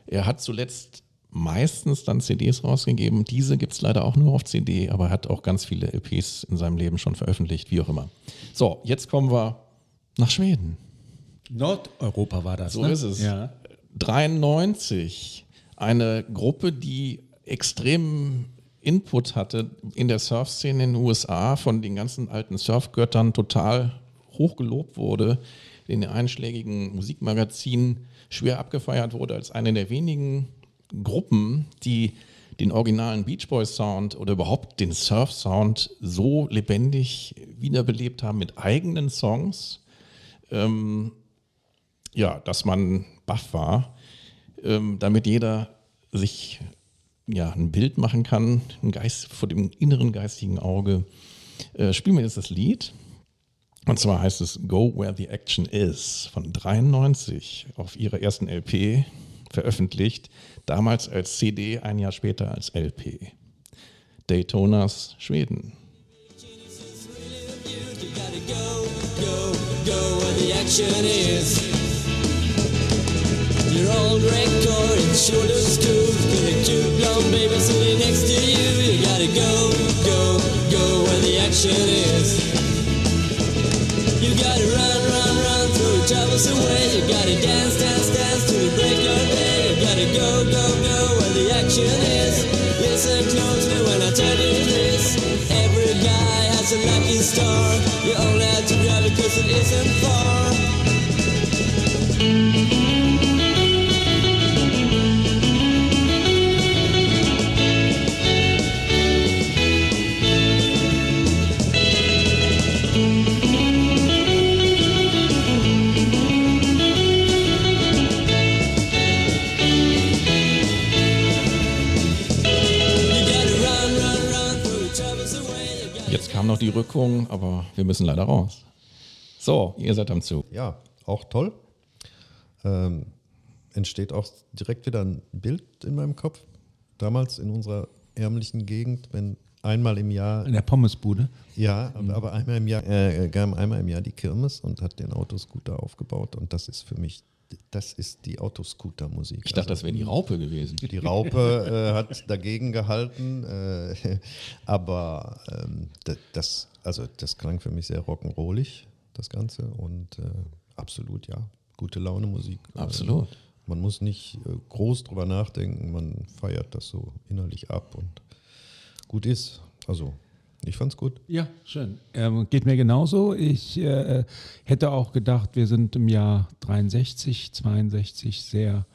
Er hat zuletzt meistens dann CDs rausgegeben. Diese gibt es leider auch nur auf CD, aber er hat auch ganz viele LPs in seinem Leben schon veröffentlicht, wie auch immer. So, jetzt kommen wir nach Schweden. Nordeuropa war das. So ne? ist es. Ja. 93. Eine Gruppe, die extrem Input hatte in der Surf-Szene in den USA, von den ganzen alten Surfgöttern total hochgelobt wurde, in den einschlägigen Musikmagazinen schwer abgefeiert wurde als eine der wenigen Gruppen, die den originalen Beach Boys Sound oder überhaupt den Surf Sound so lebendig wiederbelebt haben mit eigenen Songs, ähm, ja, dass man baff war, ähm, damit jeder sich ja, ein Bild machen kann, ein Geist vor dem inneren geistigen Auge. Äh, spielen wir jetzt das Lied. Und zwar heißt es Go Where the Action Is von 93 auf ihrer ersten LP veröffentlicht, damals als CD, ein Jahr später als LP. Daytonas Schweden. Your old record and shoulders too. Got a cute blonde baby sitting next to you. You gotta go, go, go where the action is. You gotta run, run, run, throw your troubles away. You gotta dance, dance, dance to the break of day. You gotta go, go, go where the action is. Listen closely when I tell you this. Every guy has a lucky star. You isn't far. noch die Rückung, aber wir müssen leider raus. So, ihr seid am Zug. Ja, auch toll. Ähm, entsteht auch direkt wieder ein Bild in meinem Kopf. Damals in unserer ärmlichen Gegend, wenn einmal im Jahr. In der Pommesbude? Ja, aber, aber einmal im Jahr, äh, kam einmal im Jahr die Kirmes und hat den Autoscooter aufgebaut und das ist für mich das ist die Autoscooter-Musik. Ich dachte, also, das wäre die Raupe gewesen. Die Raupe äh, hat dagegen gehalten, äh, aber ähm, das, also das klang für mich sehr rock'n'rollig, das Ganze. Und äh, absolut, ja, gute Laune Musik. Absolut. man muss nicht äh, groß drüber nachdenken, man feiert das so innerlich ab und gut ist. Also ich fand's gut. Ja, schön. Ähm, geht mir genauso. Ich äh, hätte auch gedacht, wir sind im Jahr 63, 62 sehr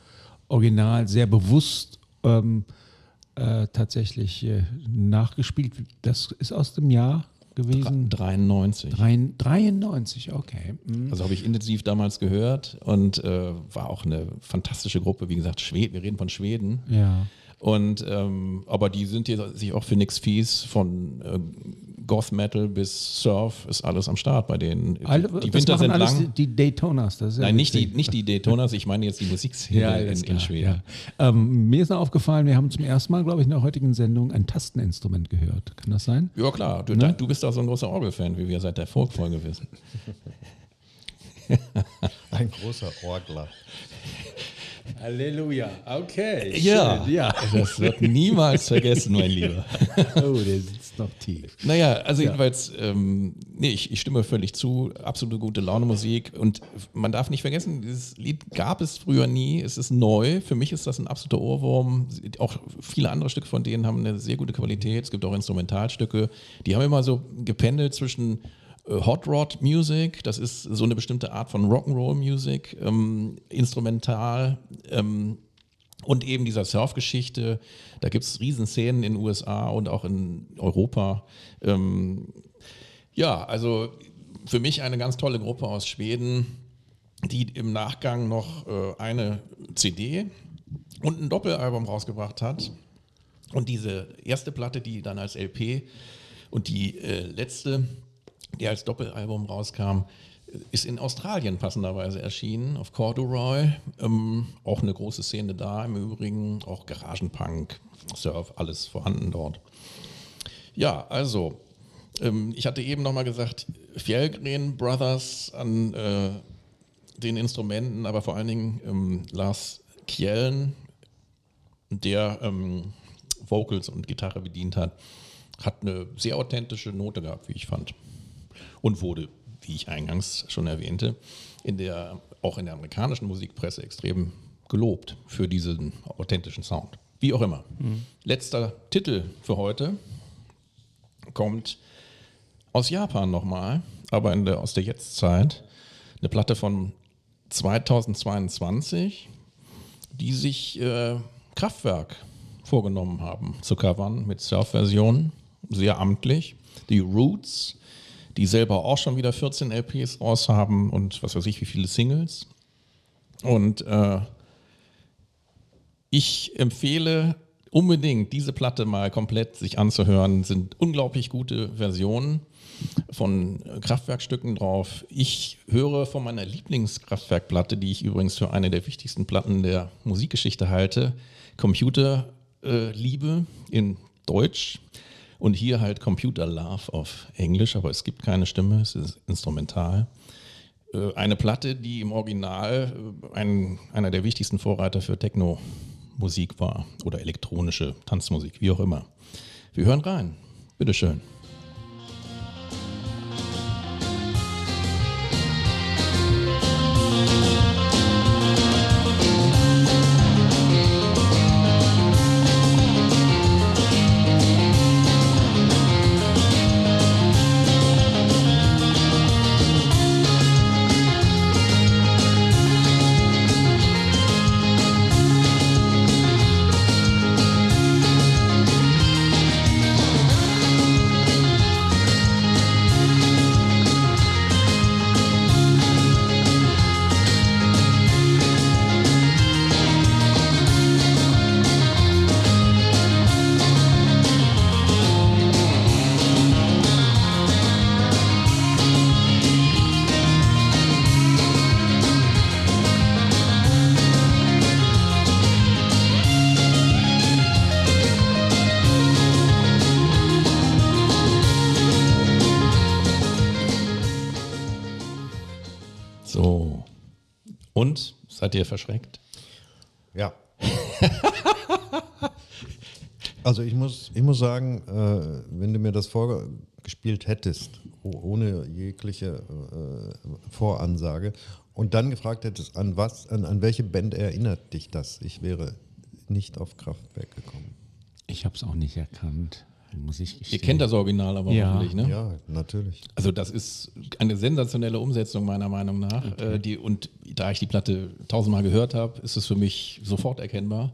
original, sehr bewusst ähm, äh, tatsächlich äh, nachgespielt. Das ist aus dem Jahr gewesen? 93. 93, okay. Mhm. Also habe ich intensiv damals gehört und äh, war auch eine fantastische Gruppe. Wie gesagt, Schweden, wir reden von Schweden. Ja. Und ähm, aber die sind jetzt sich auch für nichts fies von äh, Goth Metal bis Surf ist alles am Start bei denen. Alle, die Winter sind lang. Die, Daytonas, das ist ja Nein, nicht die, nicht die Daytonas, ich meine jetzt die Musikszene ja, in, in, Schweden. Ja. Ähm, mir ist noch aufgefallen, wir haben zum ersten Mal, glaube ich, in der heutigen Sendung ein Tasteninstrument gehört. Kann das sein? Ja, klar. Du, ne? du bist doch so ein großer Orgelfan, wie wir seit der Folge wissen. ein großer Orgler. Halleluja. Okay. Ja, ja. Das wird niemals vergessen, mein Lieber. Oh, der sitzt noch tief. Naja, also ja. jedenfalls, ähm, nee, ich, ich, stimme völlig zu. Absolute gute Laune Musik. Und man darf nicht vergessen, dieses Lied gab es früher nie. Es ist neu. Für mich ist das ein absoluter Ohrwurm. Auch viele andere Stücke von denen haben eine sehr gute Qualität. Es gibt auch Instrumentalstücke. Die haben immer so gependelt zwischen Hot Rod Music, das ist so eine bestimmte Art von Rock'n'Roll Music, ähm, instrumental ähm, und eben dieser Surfgeschichte. Da gibt es Riesenszenen in den USA und auch in Europa. Ähm, ja, also für mich eine ganz tolle Gruppe aus Schweden, die im Nachgang noch äh, eine CD und ein Doppelalbum rausgebracht hat. Und diese erste Platte, die dann als LP und die äh, letzte, die als Doppelalbum rauskam, ist in Australien passenderweise erschienen, auf Corduroy. Ähm, auch eine große Szene da im Übrigen, auch Garagenpunk, Surf, alles vorhanden dort. Ja, also, ähm, ich hatte eben nochmal gesagt, Fjellgren Brothers an äh, den Instrumenten, aber vor allen Dingen ähm, Lars Kjellen, der ähm, Vocals und Gitarre bedient hat, hat eine sehr authentische Note gehabt, wie ich fand und wurde, wie ich eingangs schon erwähnte, in der, auch in der amerikanischen Musikpresse extrem gelobt für diesen authentischen Sound. Wie auch immer. Letzter Titel für heute kommt aus Japan nochmal, aber der, aus der Jetztzeit. Eine Platte von 2022, die sich äh, Kraftwerk vorgenommen haben zu covern mit Surf-Versionen, sehr amtlich. Die Roots, die selber auch schon wieder 14 LPs raus haben und was weiß ich, wie viele Singles. Und äh, ich empfehle unbedingt diese Platte mal komplett sich anzuhören. Sind unglaublich gute Versionen von Kraftwerkstücken drauf. Ich höre von meiner Lieblingskraftwerkplatte, die ich übrigens für eine der wichtigsten Platten der Musikgeschichte halte, Computerliebe äh, in Deutsch und hier halt Computer Love auf Englisch, aber es gibt keine Stimme, es ist instrumental. Äh, eine Platte, die im Original äh, ein, einer der wichtigsten Vorreiter für Techno-Musik war oder elektronische Tanzmusik, wie auch immer. Wir hören rein. Bitteschön. Seid ihr verschreckt? Ja. also ich muss, ich muss sagen, äh, wenn du mir das vorgespielt hättest, oh- ohne jegliche äh, Voransage, und dann gefragt hättest, an was, an, an welche Band erinnert dich das? Ich wäre nicht auf Kraftwerk gekommen. Ich habe es auch nicht erkannt, muss ich Ihr kennt das Original aber Ja. hoffentlich, ne? Ja, natürlich. Also das ist eine sensationelle Umsetzung meiner Meinung nach. Äh, die, und da ich die Platte tausendmal gehört habe, ist es für mich sofort erkennbar.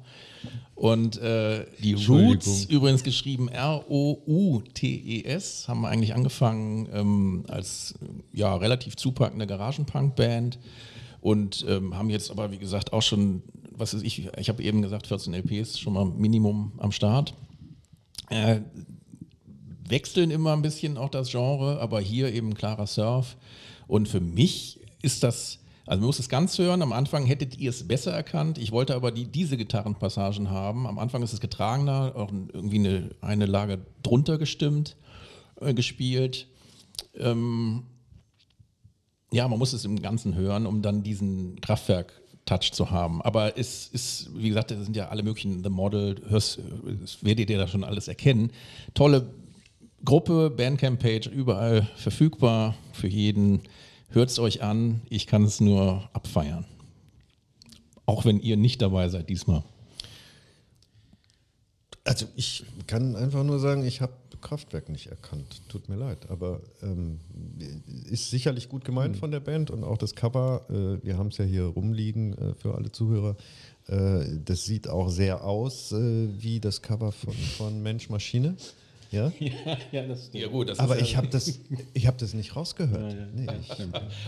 Und äh, die Roots, übrigens geschrieben R-O-U-T-E-S, haben eigentlich angefangen ähm, als ja, relativ zupackende Garagenpunk-Band und ähm, haben jetzt aber, wie gesagt, auch schon, was ist ich, ich habe eben gesagt, 14 LPs schon mal Minimum am Start. Äh, wechseln immer ein bisschen auch das Genre, aber hier eben klarer Surf. Und für mich ist das, also man muss es ganz hören, am Anfang hättet ihr es besser erkannt. Ich wollte aber die, diese Gitarrenpassagen haben. Am Anfang ist es getragener, auch irgendwie eine, eine Lage drunter gestimmt, äh, gespielt. Ähm, ja, man muss es im Ganzen hören, um dann diesen Kraftwerk-Touch zu haben. Aber es ist, wie gesagt, das sind ja alle möglichen The Model, hörst, werdet ihr da schon alles erkennen. Tolle Gruppe, Bandcamp-Page, überall verfügbar für jeden. Hört es euch an, ich kann es nur abfeiern. Auch wenn ihr nicht dabei seid diesmal. Also ich kann einfach nur sagen, ich habe Kraftwerk nicht erkannt. Tut mir leid. Aber ähm, ist sicherlich gut gemeint von der Band und auch das Cover. Äh, wir haben es ja hier rumliegen äh, für alle Zuhörer. Äh, das sieht auch sehr aus äh, wie das Cover von, von Mensch Maschine. Ja? ja, das Ja gut, das Aber ist ich habe das, ich hab das nicht rausgehört. Nee, ich,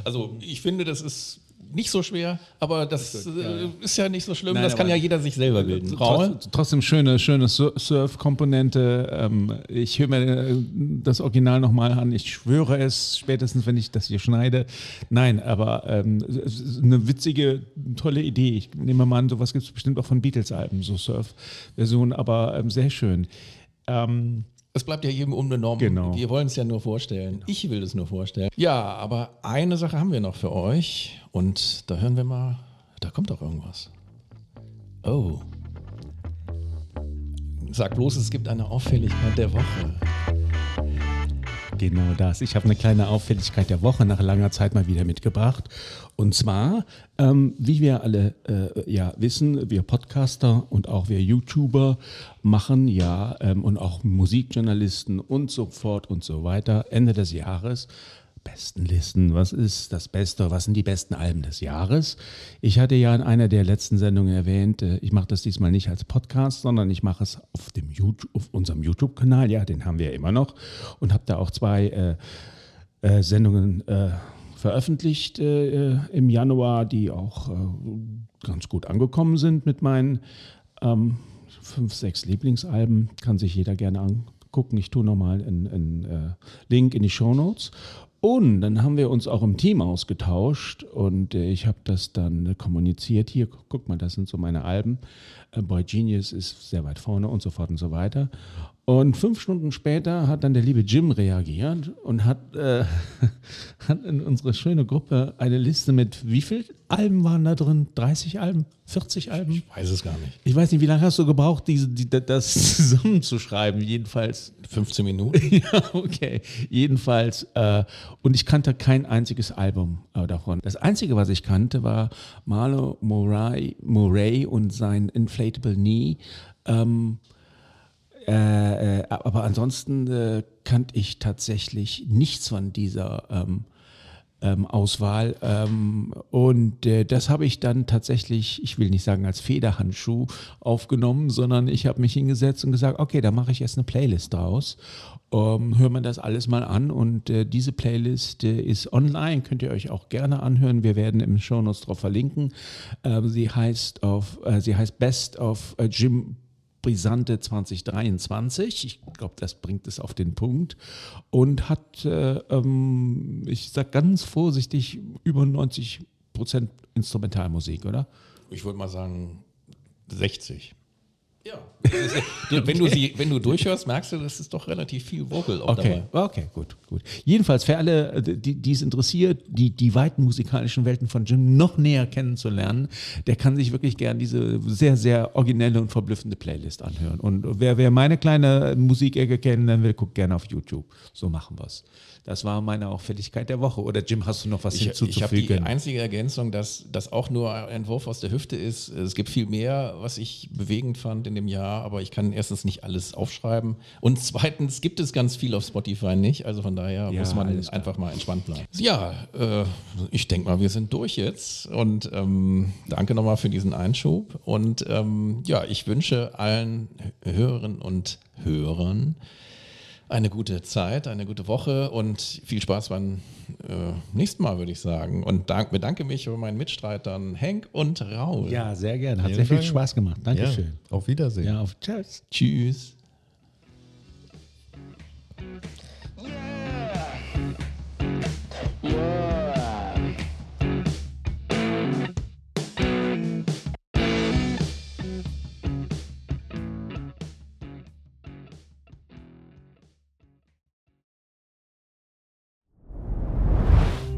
Also ich finde, das ist nicht so schwer, aber das äh, ist ja nicht so schlimm. Nein, das kann ja jeder sich selber bilden. Trotz, trotzdem schöne, schöne Sur- Surf-Komponente. Ähm, ich höre mir äh, das Original nochmal an. Ich schwöre es, spätestens wenn ich das hier schneide. Nein, aber ähm, ist eine witzige, tolle Idee. Ich nehme mal an, sowas gibt es bestimmt auch von Beatles-Alben, so Surf-Versionen, aber ähm, sehr schön. Ähm, Es bleibt ja jedem unbenommen. Genau. Wir wollen es ja nur vorstellen. Ich will es nur vorstellen. Ja, aber eine Sache haben wir noch für euch. Und da hören wir mal, da kommt doch irgendwas. Oh. Sag bloß, es gibt eine Auffälligkeit der Woche. genau das. Ich habe eine kleine Auffälligkeit der Woche nach langer Zeit mal wieder mitgebracht. Und zwar, ähm, wie wir alle äh, ja wissen, wir Podcaster und auch wir YouTuber machen ja ähm, und auch Musikjournalisten und so fort und so weiter Ende des Jahres besten Listen. Was ist das Beste? Was sind die besten Alben des Jahres? Ich hatte ja in einer der letzten Sendungen erwähnt, äh, ich mache das diesmal nicht als Podcast, sondern ich mache es auf, dem YouTube, auf unserem YouTube-Kanal. Ja, den haben wir ja immer noch. Und habe da auch zwei äh, äh, Sendungen äh, veröffentlicht äh, im Januar, die auch äh, ganz gut angekommen sind mit meinen ähm, fünf, sechs Lieblingsalben. Kann sich jeder gerne angucken. Ich tue nochmal einen, einen Link in die Show Notes. Und dann haben wir uns auch im Team ausgetauscht und äh, ich habe das dann kommuniziert. Hier, guck mal, das sind so meine Alben. Äh, Boy Genius ist sehr weit vorne und so fort und so weiter. Und fünf Stunden später hat dann der liebe Jim reagiert und hat, äh, hat in unsere schöne Gruppe eine Liste mit, wie viele Alben waren da drin? 30 Alben? 40 Alben? Ich weiß es gar nicht. Ich weiß nicht, wie lange hast du gebraucht, diese, die, das zusammenzuschreiben? Jedenfalls. 15 Minuten? ja, okay. Jedenfalls. Äh, und ich kannte kein einziges Album äh, davon. Das Einzige, was ich kannte, war Marlo Moray, Moray und sein Inflatable Knee. Ähm, äh, äh, aber ansonsten äh, kannte ich tatsächlich nichts von dieser ähm, ähm, Auswahl. Ähm, und äh, das habe ich dann tatsächlich, ich will nicht sagen als Federhandschuh aufgenommen, sondern ich habe mich hingesetzt und gesagt, okay, da mache ich jetzt eine Playlist draus. Um, hört man das alles mal an und äh, diese Playlist äh, ist online, könnt ihr euch auch gerne anhören. Wir werden im Show Notes drauf verlinken. Ähm, sie heißt auf, äh, sie heißt Best of äh, Jim brisante 2023. Ich glaube, das bringt es auf den Punkt. Und hat, äh, ähm, ich sage ganz vorsichtig, über 90 Prozent Instrumentalmusik, oder? Ich würde mal sagen 60. Ja. wenn, du sie, wenn du durchhörst, merkst du, das ist doch relativ viel Vocal auch okay. dabei. Okay, gut, gut. Jedenfalls für alle, äh, die, die es interessiert, die, die weiten musikalischen Welten von Jim noch näher kennenzulernen, der kann sich wirklich gern diese sehr, sehr originelle und verblüffende Playlist anhören. Und wer, wer meine kleine Musikecke kennen will, guckt gerne auf YouTube. So machen wir es. Das war meine Auffälligkeit der Woche. Oder Jim, hast du noch was ich, hinzuzufügen? Ich habe die einzige Ergänzung, dass das auch nur ein Entwurf aus der Hüfte ist. Es gibt viel mehr, was ich bewegend fand in dem Jahr, aber ich kann erstens nicht alles aufschreiben und zweitens gibt es ganz viel auf Spotify nicht. Also von daher ja, muss man einfach mal entspannt bleiben. Ja, äh, ich denke mal, wir sind durch jetzt und ähm, danke nochmal für diesen Einschub und ähm, ja, ich wünsche allen Hörerinnen und Hörern eine gute Zeit, eine gute Woche und viel Spaß beim äh, nächsten Mal, würde ich sagen. Und dank, bedanke mich bei meinen Mitstreitern Henk und Raul. Ja, sehr gerne. Hat sehr viel Spaß gemacht. Dankeschön. Ja, auf Wiedersehen. Ja, auf Tschüss. Tschüss.